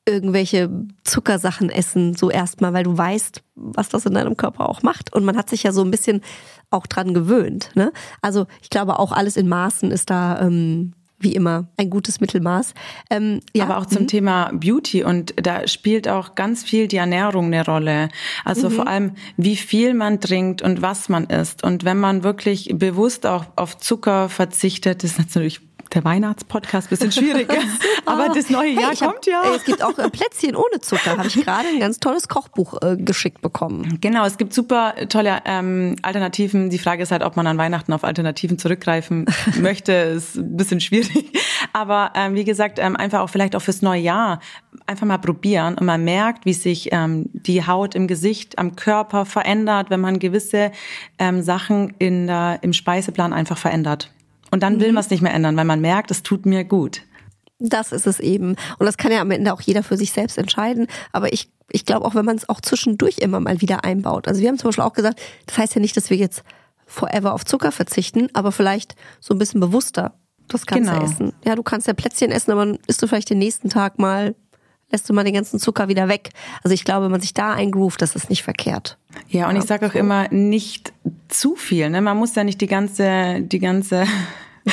irgendwelche Zuckersachen essen, so erstmal, weil du weißt, was das in deinem Körper auch macht. Und man hat sich ja so ein bisschen auch dran gewöhnt. Ne? Also ich glaube, auch alles in Maßen ist da ähm, wie immer ein gutes Mittelmaß. Ähm, ja. Aber auch zum mhm. Thema Beauty und da spielt auch ganz viel die Ernährung eine Rolle. Also mhm. vor allem, wie viel man trinkt und was man isst. Und wenn man wirklich bewusst auch auf Zucker verzichtet, ist natürlich der Weihnachtspodcast bisschen schwierig. Aber das neue Jahr hey, kommt hab, ja. Es gibt auch äh, Plätzchen ohne Zucker. Habe ich gerade ein ganz tolles Kochbuch äh, geschickt bekommen. Genau, es gibt super tolle ähm, Alternativen. Die Frage ist halt, ob man an Weihnachten auf Alternativen zurückgreifen möchte. Ist ein bisschen schwierig. Aber ähm, wie gesagt, ähm, einfach auch vielleicht auch fürs neue Jahr einfach mal probieren und man merkt, wie sich ähm, die Haut im Gesicht, am Körper verändert, wenn man gewisse ähm, Sachen in der, im Speiseplan einfach verändert. Und dann will mhm. man es nicht mehr ändern, weil man merkt, es tut mir gut. Das ist es eben. Und das kann ja am Ende auch jeder für sich selbst entscheiden. Aber ich, ich glaube auch, wenn man es auch zwischendurch immer mal wieder einbaut. Also wir haben zum Beispiel auch gesagt, das heißt ja nicht, dass wir jetzt forever auf Zucker verzichten, aber vielleicht so ein bisschen bewusster das Ganze genau. essen. Ja, du kannst ja Plätzchen essen, aber isst du vielleicht den nächsten Tag mal lässt du mal den ganzen Zucker wieder weg. Also ich glaube, wenn man sich da eingroovt, das ist nicht verkehrt. Ja, und ja, ich sage auch so. immer, nicht zu viel. Ne? Man muss ja nicht die ganze, die ganze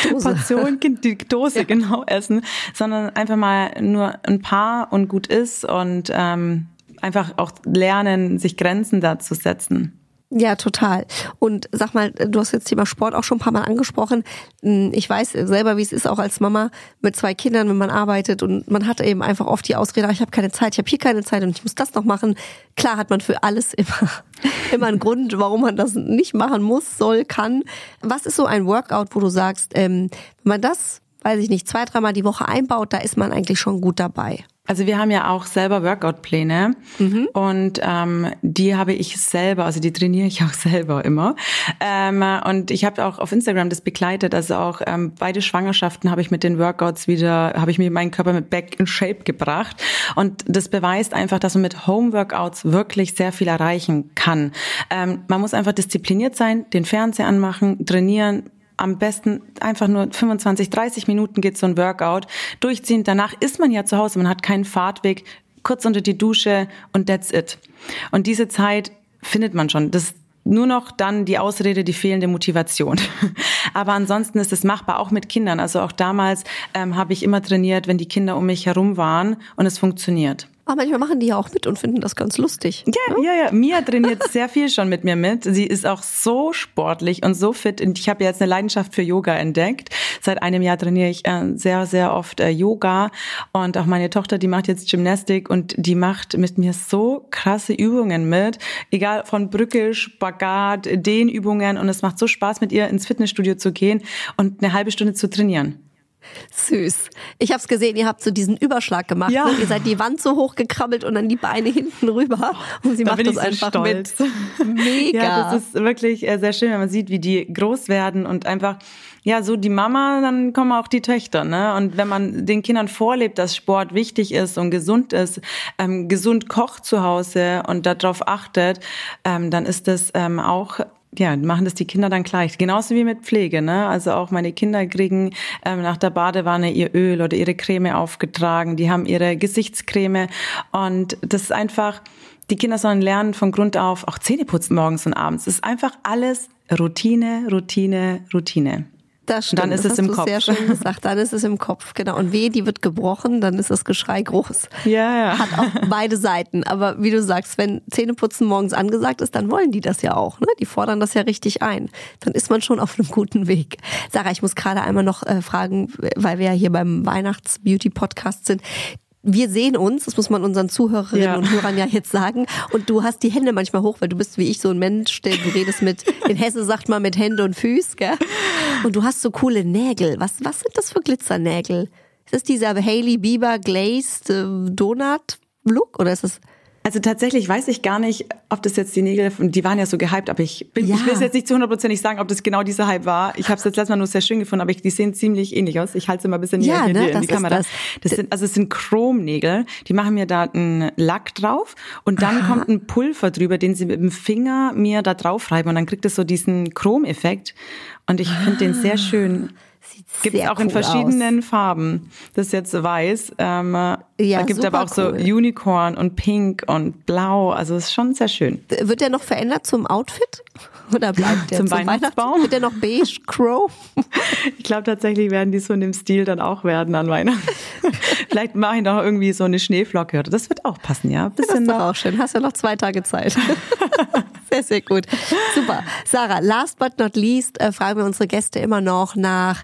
Dose. Portion, die Dose ja. genau essen, sondern einfach mal nur ein paar und gut ist und ähm, einfach auch lernen, sich Grenzen da zu setzen. Ja, total. Und sag mal, du hast jetzt Thema Sport auch schon ein paar Mal angesprochen. Hm, ich weiß selber, wie es ist, auch als Mama mit zwei Kindern, wenn man arbeitet und man hat eben einfach oft die Ausrede, ich habe keine Zeit, ich habe hier keine Zeit und ich muss das noch machen. Klar hat man für alles immer, immer einen Grund, warum man das nicht machen muss, soll, kann. Was ist so ein Workout, wo du sagst, ähm, wenn man das weiß ich nicht, zwei, dreimal die Woche einbaut, da ist man eigentlich schon gut dabei. Also wir haben ja auch selber Workout-Pläne mhm. und ähm, die habe ich selber, also die trainiere ich auch selber immer. Ähm, und ich habe auch auf Instagram das begleitet, also auch ähm, beide Schwangerschaften habe ich mit den Workouts wieder, habe ich mir meinen Körper mit Back in Shape gebracht. Und das beweist einfach, dass man mit Home-Workouts wirklich sehr viel erreichen kann. Ähm, man muss einfach diszipliniert sein, den Fernseher anmachen, trainieren, am besten einfach nur 25, 30 Minuten geht so ein Workout durchziehen. Danach ist man ja zu Hause, man hat keinen Fahrtweg, kurz unter die Dusche und that's it. Und diese Zeit findet man schon. Das nur noch dann die Ausrede, die fehlende Motivation. Aber ansonsten ist es machbar, auch mit Kindern. Also auch damals ähm, habe ich immer trainiert, wenn die Kinder um mich herum waren und es funktioniert. Aber manchmal machen die ja auch mit und finden das ganz lustig. Ja, ja, ja. Mia trainiert sehr viel schon mit mir mit. Sie ist auch so sportlich und so fit. Und ich habe jetzt eine Leidenschaft für Yoga entdeckt. Seit einem Jahr trainiere ich äh, sehr, sehr oft äh, Yoga. Und auch meine Tochter, die macht jetzt Gymnastik und die macht mit mir so krasse Übungen mit. Egal von Brücke, Spagat, Dehnübungen. Und es macht so Spaß, mit ihr ins Fitnessstudio zu gehen und eine halbe Stunde zu trainieren. Süß. Ich habe es gesehen, ihr habt so diesen Überschlag gemacht. Ja. Ne? Ihr seid die Wand so hoch gekrabbelt und dann die Beine hinten rüber. Und sie da macht das so einfach stolz. mit. Mega. Ja, das ist wirklich äh, sehr schön, wenn man sieht, wie die groß werden und einfach ja, so die Mama, dann kommen auch die Töchter, ne? Und wenn man den Kindern vorlebt, dass Sport wichtig ist und gesund ist, ähm, gesund kocht zu Hause und darauf achtet, ähm, dann ist das ähm, auch ja, machen das die Kinder dann gleich. Genauso wie mit Pflege, ne? Also auch meine Kinder kriegen ähm, nach der Badewanne ihr Öl oder ihre Creme aufgetragen. Die haben ihre Gesichtscreme und das ist einfach, die Kinder sollen lernen von Grund auf auch Zähne putzen morgens und abends. Das ist einfach alles Routine, Routine, Routine. Das stimmt. Dann ist das es im Kopf. Sehr schön gesagt. Dann ist es im Kopf, genau. Und weh, die wird gebrochen, dann ist das Geschrei groß. Ja, ja. Hat auch beide Seiten. Aber wie du sagst, wenn Zähneputzen morgens angesagt ist, dann wollen die das ja auch. Ne? Die fordern das ja richtig ein. Dann ist man schon auf einem guten Weg. Sarah, ich muss gerade einmal noch äh, fragen, weil wir ja hier beim Weihnachts-Beauty-Podcast sind wir sehen uns, das muss man unseren Zuhörerinnen ja. und Hörern ja jetzt sagen. Und du hast die Hände manchmal hoch, weil du bist wie ich so ein Mensch, der du redest mit, in Hesse sagt man mit Hände und Füß, gell? Und du hast so coole Nägel. Was, was sind das für Glitzernägel? Ist das dieser Hailey Bieber Glazed äh, Donut Look oder ist das also tatsächlich weiß ich gar nicht, ob das jetzt die Nägel, die waren ja so gehypt, aber ich, bin, ja. ich will es jetzt nicht zu hundertprozentig sagen, ob das genau dieser Hype war. Ich habe es jetzt letztes Mal nur sehr schön gefunden, aber ich, die sehen ziemlich ähnlich aus. Ich halte sie mal ein bisschen näher ja, ne, in, die, die Kamera. Das. das. sind, also es sind Chromnägel. Die machen mir da einen Lack drauf und dann Aha. kommt ein Pulver drüber, den sie mit dem Finger mir da drauf reiben und dann kriegt es so diesen Chromeffekt. Und ich finde den sehr schön. Gibt es auch cool in verschiedenen aus. Farben. Das ist jetzt weiß. Ähm, ja, da gibt es aber auch cool. so Unicorn und Pink und Blau. Also ist schon sehr schön. Wird der noch verändert zum Outfit? Oder bleibt der zum, zum Weihnachtsbaum? Wird der noch beige Crow? ich glaube tatsächlich werden die so in dem Stil dann auch werden an Weihnachten. Vielleicht mache ich noch irgendwie so eine Schneeflocke. Das wird auch passen, ja? Bisschen das ist doch auch schön. Hast ja noch zwei Tage Zeit. Sehr, sehr gut. Super. Sarah, last but not least äh, fragen wir unsere Gäste immer noch nach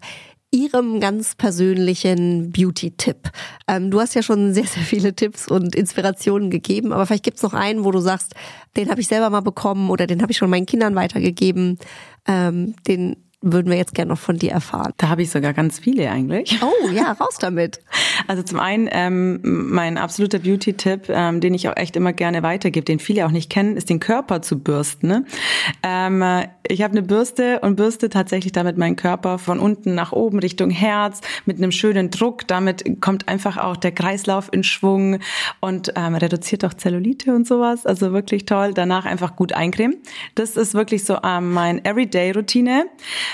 Ihrem ganz persönlichen Beauty-Tipp. Ähm, du hast ja schon sehr, sehr viele Tipps und Inspirationen gegeben, aber vielleicht gibt's noch einen, wo du sagst, den habe ich selber mal bekommen oder den habe ich schon meinen Kindern weitergegeben. Ähm, den würden wir jetzt gerne noch von dir erfahren. Da habe ich sogar ganz viele eigentlich. Oh ja, raus damit. Also zum einen ähm, mein absoluter Beauty-Tipp, ähm, den ich auch echt immer gerne weitergebe, den viele auch nicht kennen, ist den Körper zu bürsten. Ne? Ähm, ich habe eine Bürste und bürste tatsächlich damit meinen Körper von unten nach oben Richtung Herz mit einem schönen Druck. Damit kommt einfach auch der Kreislauf in Schwung und ähm, reduziert auch Zellulite und sowas. Also wirklich toll. Danach einfach gut eincremen. Das ist wirklich so ähm, mein Everyday-Routine.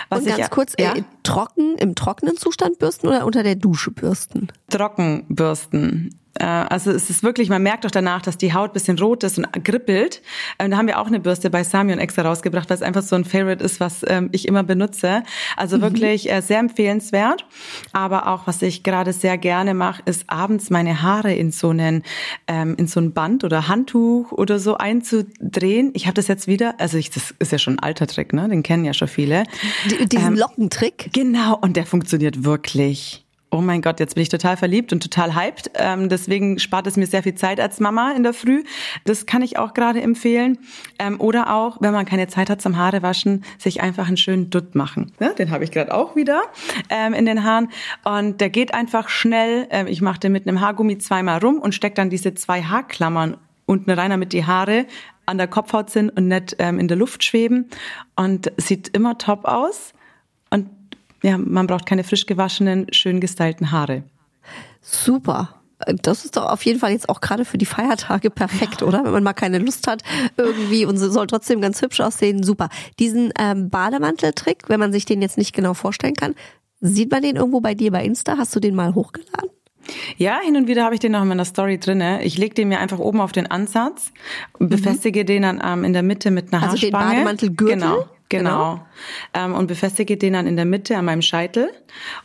Was Und ganz ich, kurz, ja? äh, trocken, im trockenen Zustand bürsten oder unter der Dusche bürsten? Trocken bürsten. Äh, also es ist wirklich, man merkt doch danach, dass die Haut bisschen rot ist und grippelt. Ähm, da haben wir auch eine Bürste bei Samion extra rausgebracht, weil es einfach so ein Favorite ist, was ähm, ich immer benutze. Also mhm. wirklich äh, sehr empfehlenswert. Aber auch, was ich gerade sehr gerne mache, ist abends meine Haare in so einen ähm, in so ein Band oder Handtuch oder so einzudrehen. Ich habe das jetzt wieder, also ich, das ist ja schon ein alter Trick, ne? Den kennen ja schon viele. D diesen ähm, Lockentrick? Genau, und der funktioniert wirklich. Oh mein Gott, jetzt bin ich total verliebt und total hyped. Ähm, deswegen spart es mir sehr viel Zeit als Mama in der Früh. Das kann ich auch gerade empfehlen. Ähm, oder auch, wenn man keine Zeit hat zum Haare waschen, sich einfach einen schönen Dutt machen. Ja, den habe ich gerade auch wieder ähm, in den Haaren. Und der geht einfach schnell. Ähm, ich mache den mit einem Haargummi zweimal rum und stecke dann diese zwei Haarklammern unten rein, damit die Haare an der Kopfhaut sind und nicht ähm, in der Luft schweben. Und sieht immer top aus. Ja, man braucht keine frisch gewaschenen, schön gestylten Haare. Super. Das ist doch auf jeden Fall jetzt auch gerade für die Feiertage perfekt, oder? Wenn man mal keine Lust hat irgendwie und soll trotzdem ganz hübsch aussehen, super. Diesen ähm, Bademanteltrick, wenn man sich den jetzt nicht genau vorstellen kann, sieht man den irgendwo bei dir bei Insta? Hast du den mal hochgeladen? Ja, hin und wieder habe ich den noch in meiner Story drinne. Ich lege den mir einfach oben auf den Ansatz, befestige mhm. den dann ähm, in der Mitte mit einer also Haarspange. Also den Bademantelgürtel? Genau. Genau. genau. Ähm, und befestige den dann in der Mitte an meinem Scheitel.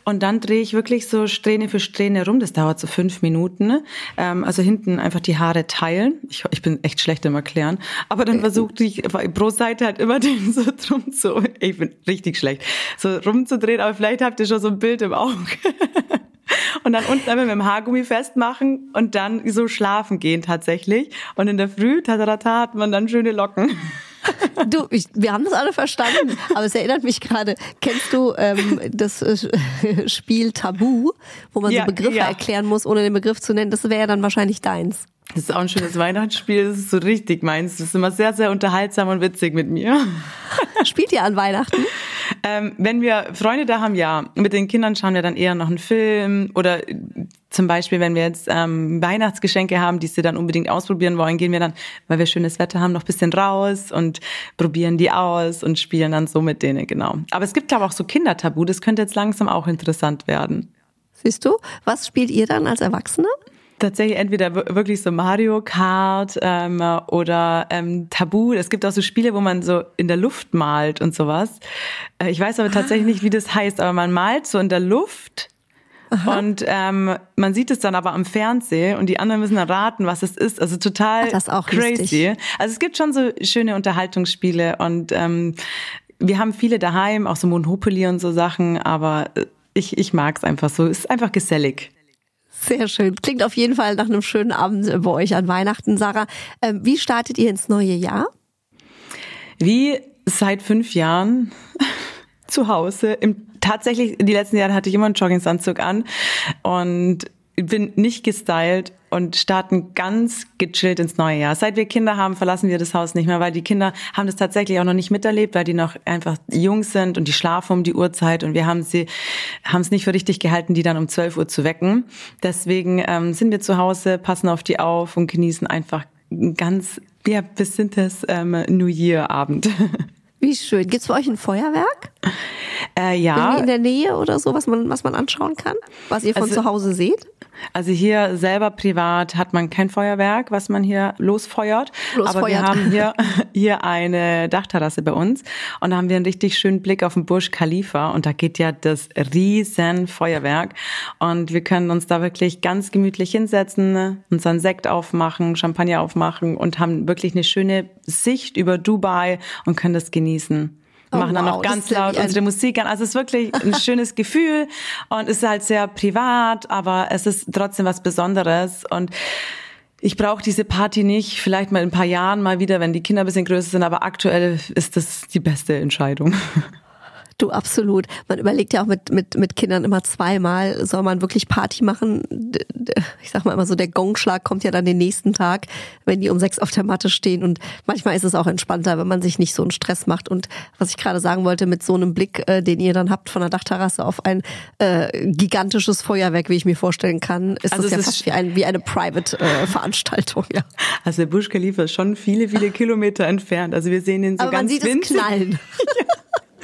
Und dann drehe ich wirklich so Strähne für Strähne rum. Das dauert so fünf Minuten. Ähm, also hinten einfach die Haare teilen. Ich, ich bin echt schlecht im Erklären. Aber dann versuche ich pro Seite halt immer den so drum zu, ich bin richtig schlecht, so rumzudrehen. Aber vielleicht habt ihr schon so ein Bild im Auge. und dann unten einfach mit dem Haargummi festmachen und dann so schlafen gehen tatsächlich. Und in der Früh, tatarata, hat man dann schöne Locken. Du, ich, wir haben das alle verstanden, aber es erinnert mich gerade, kennst du ähm, das äh, Spiel Tabu, wo man ja, so Begriffe ja. erklären muss, ohne den Begriff zu nennen? Das wäre ja dann wahrscheinlich deins. Das ist auch ein schönes Weihnachtsspiel, das ist so richtig meins. Das ist immer sehr, sehr unterhaltsam und witzig mit mir. Spielt ihr an Weihnachten? Ähm, wenn wir Freunde da haben, ja. Mit den Kindern schauen wir dann eher noch einen Film oder zum Beispiel, wenn wir jetzt ähm, Weihnachtsgeschenke haben, die sie dann unbedingt ausprobieren wollen, gehen wir dann, weil wir schönes Wetter haben, noch bisschen raus und probieren die aus und spielen dann so mit denen, genau. Aber es gibt aber auch so Kindertabu, das könnte jetzt langsam auch interessant werden. Siehst du, was spielt ihr dann als Erwachsene? Tatsächlich entweder wirklich so Mario Kart ähm, oder ähm, Tabu. Es gibt auch so Spiele, wo man so in der Luft malt und sowas. Äh, ich weiß aber tatsächlich nicht, wie das heißt, aber man malt so in der Luft Aha. Und ähm, man sieht es dann aber am Fernsehen und die anderen müssen dann raten, was es ist. Also total Ach, crazy. Lustig. Also es gibt schon so schöne Unterhaltungsspiele und ähm, wir haben viele daheim, auch so Monopoly und so Sachen, aber äh, ich, ich mag es einfach so. Es ist einfach gesellig. Sehr schön. Klingt auf jeden Fall nach einem schönen Abend bei euch an Weihnachten, Sarah. Ähm, wie startet ihr ins neue Jahr? Wie seit fünf Jahren zu Hause. Im, tatsächlich, die letzten Jahre hatte ich immer einen Joggingsanzug an und bin nicht gestylt und starten ganz gechillt ins neue Jahr. Seit wir Kinder haben, verlassen wir das Haus nicht mehr, weil die Kinder haben das tatsächlich auch noch nicht miterlebt, weil die noch einfach jung sind und die schlafen um die Uhrzeit und wir haben sie haben es nicht für richtig gehalten, die dann um 12 Uhr zu wecken. Deswegen ähm, sind wir zu Hause, passen auf die auf und genießen einfach ganz ja, besinntes ähm, New Year Abend. Wie schön. Gibt's bei euch ein Feuerwerk? Äh, ja. Irgendwie in der Nähe oder so, was man, was man anschauen kann? Was ihr von also, zu Hause seht? Also hier selber privat hat man kein Feuerwerk, was man hier losfeuert. losfeuert. Aber wir haben hier, hier eine Dachterrasse bei uns und da haben wir einen richtig schönen Blick auf den Burj Khalifa und da geht ja das riesen Feuerwerk und wir können uns da wirklich ganz gemütlich hinsetzen, unseren Sekt aufmachen, Champagner aufmachen und haben wirklich eine schöne Sicht über Dubai und können das genießen. Wir oh, machen wow, dann noch ganz laut unsere Musik an. Also es ist wirklich ein schönes Gefühl und es ist halt sehr privat, aber es ist trotzdem was Besonderes und ich brauche diese Party nicht, vielleicht mal in ein paar Jahren mal wieder, wenn die Kinder ein bisschen größer sind, aber aktuell ist das die beste Entscheidung. Du, absolut. Man überlegt ja auch mit, mit, mit Kindern immer zweimal, soll man wirklich Party machen? Ich sag mal immer so, der Gongschlag kommt ja dann den nächsten Tag, wenn die um sechs auf der Matte stehen. Und manchmal ist es auch entspannter, wenn man sich nicht so einen Stress macht. Und was ich gerade sagen wollte, mit so einem Blick, äh, den ihr dann habt von der Dachterrasse auf ein äh, gigantisches Feuerwerk, wie ich mir vorstellen kann, ist also das ja fast wie, ein, wie eine Private-Veranstaltung. Äh, ja. Also der Busch Khalifa ist schon viele, viele Kilometer entfernt. Also wir sehen ihn so Aber ganz man sieht winzig. es knallen. ja.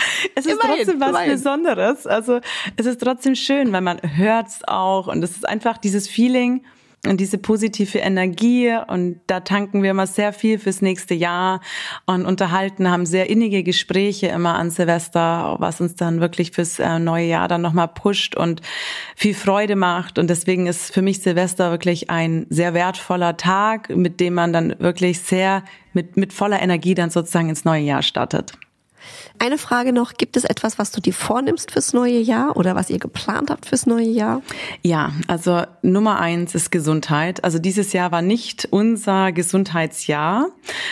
Es ist immerhin, trotzdem was immerhin. Besonderes. Also es ist trotzdem schön, weil man hört es auch und es ist einfach dieses Feeling und diese positive Energie und da tanken wir immer sehr viel fürs nächste Jahr und unterhalten, haben sehr innige Gespräche immer an Silvester, was uns dann wirklich fürs äh, neue Jahr dann nochmal pusht und viel Freude macht und deswegen ist für mich Silvester wirklich ein sehr wertvoller Tag, mit dem man dann wirklich sehr mit, mit voller Energie dann sozusagen ins neue Jahr startet. Eine Frage noch, gibt es etwas, was du dir vornimmst fürs neue Jahr oder was ihr geplant habt fürs neue Jahr? Ja, also Nummer eins ist Gesundheit. Also dieses Jahr war nicht unser Gesundheitsjahr.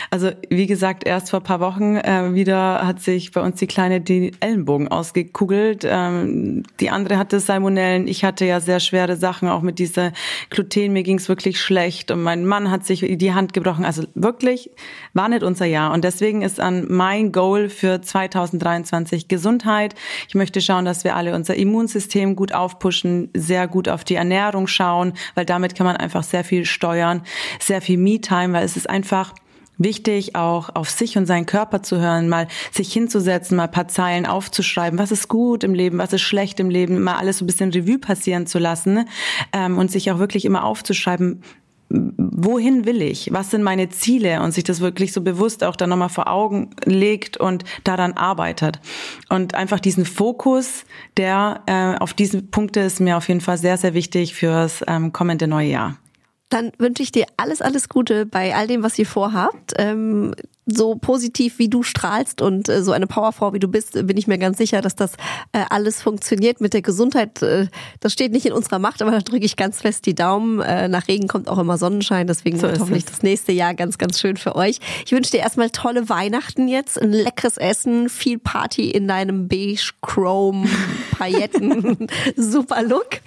Also wie gesagt, erst vor paar Wochen äh, wieder hat sich bei uns die Kleine die Ellenbogen ausgekugelt. Ähm, die andere hatte Salmonellen. Ich hatte ja sehr schwere Sachen, auch mit dieser Gluten. Mir ging es wirklich schlecht und mein Mann hat sich die Hand gebrochen. Also wirklich war nicht unser Jahr. Und deswegen ist an mein Goal für 2023 Gesundheit. Ich möchte schauen, dass wir alle unser Immunsystem gut aufpushen, sehr gut auf die Ernährung schauen, weil damit kann man einfach sehr viel steuern, sehr viel Me-Time, weil es ist einfach wichtig, auch auf sich und seinen Körper zu hören, mal sich hinzusetzen, mal paar Zeilen aufzuschreiben, was ist gut im Leben, was ist schlecht im Leben, mal alles so ein bisschen Revue passieren zu lassen ähm, und sich auch wirklich immer aufzuschreiben, wohin will ich? Was sind meine Ziele? Und sich das wirklich so bewusst auch dann nochmal vor Augen legt und daran arbeitet. Und einfach diesen Fokus, der äh, auf diese Punkte ist mir auf jeden Fall sehr, sehr wichtig fürs ähm, kommende neue Jahr. Dann wünsche ich dir alles, alles Gute bei all dem, was ihr vorhabt. Ähm, so positiv wie du strahlst und äh, so eine Powerfrau wie du bist, bin ich mir ganz sicher, dass das äh, alles funktioniert mit der Gesundheit. Äh, das steht nicht in unserer Macht, aber da drücke ich ganz fest die Daumen. Äh, nach Regen kommt auch immer Sonnenschein, deswegen so wird hoffentlich es. das nächste Jahr ganz, ganz schön für euch. Ich wünsche dir erstmal tolle Weihnachten jetzt, ein leckeres Essen, viel Party in deinem beige Chrome Pailletten super Look.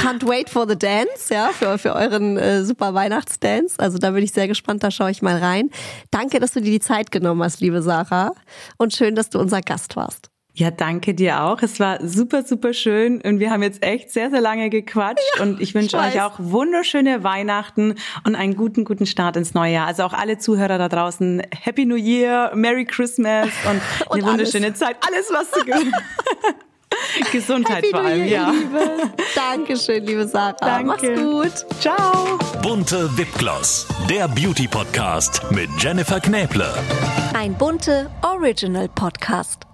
Can't wait for the dance, ja, für, für euren äh, super Weihnachtsdance. Also da bin ich sehr gespannt, da schaue ich mal rein. Danke, dass du dir die Zeit genommen hast, liebe Sarah. Und schön, dass du unser Gast warst. Ja, danke dir auch. Es war super, super schön und wir haben jetzt echt sehr, sehr lange gequatscht ja, und ich wünsche euch auch wunderschöne Weihnachten und einen guten, guten Start ins neue Jahr. Also auch alle Zuhörer da draußen, Happy New Year, Merry Christmas und, und eine wunderschöne alles. Zeit. Alles, was du Gesundheit Happy vor allem, ja. Liebe. Dankeschön, liebe Sarah. Danke. Mach's gut. Ciao. Bunte Wipgloss, der Beauty Podcast mit Jennifer Knäble. Ein bunte Original Podcast.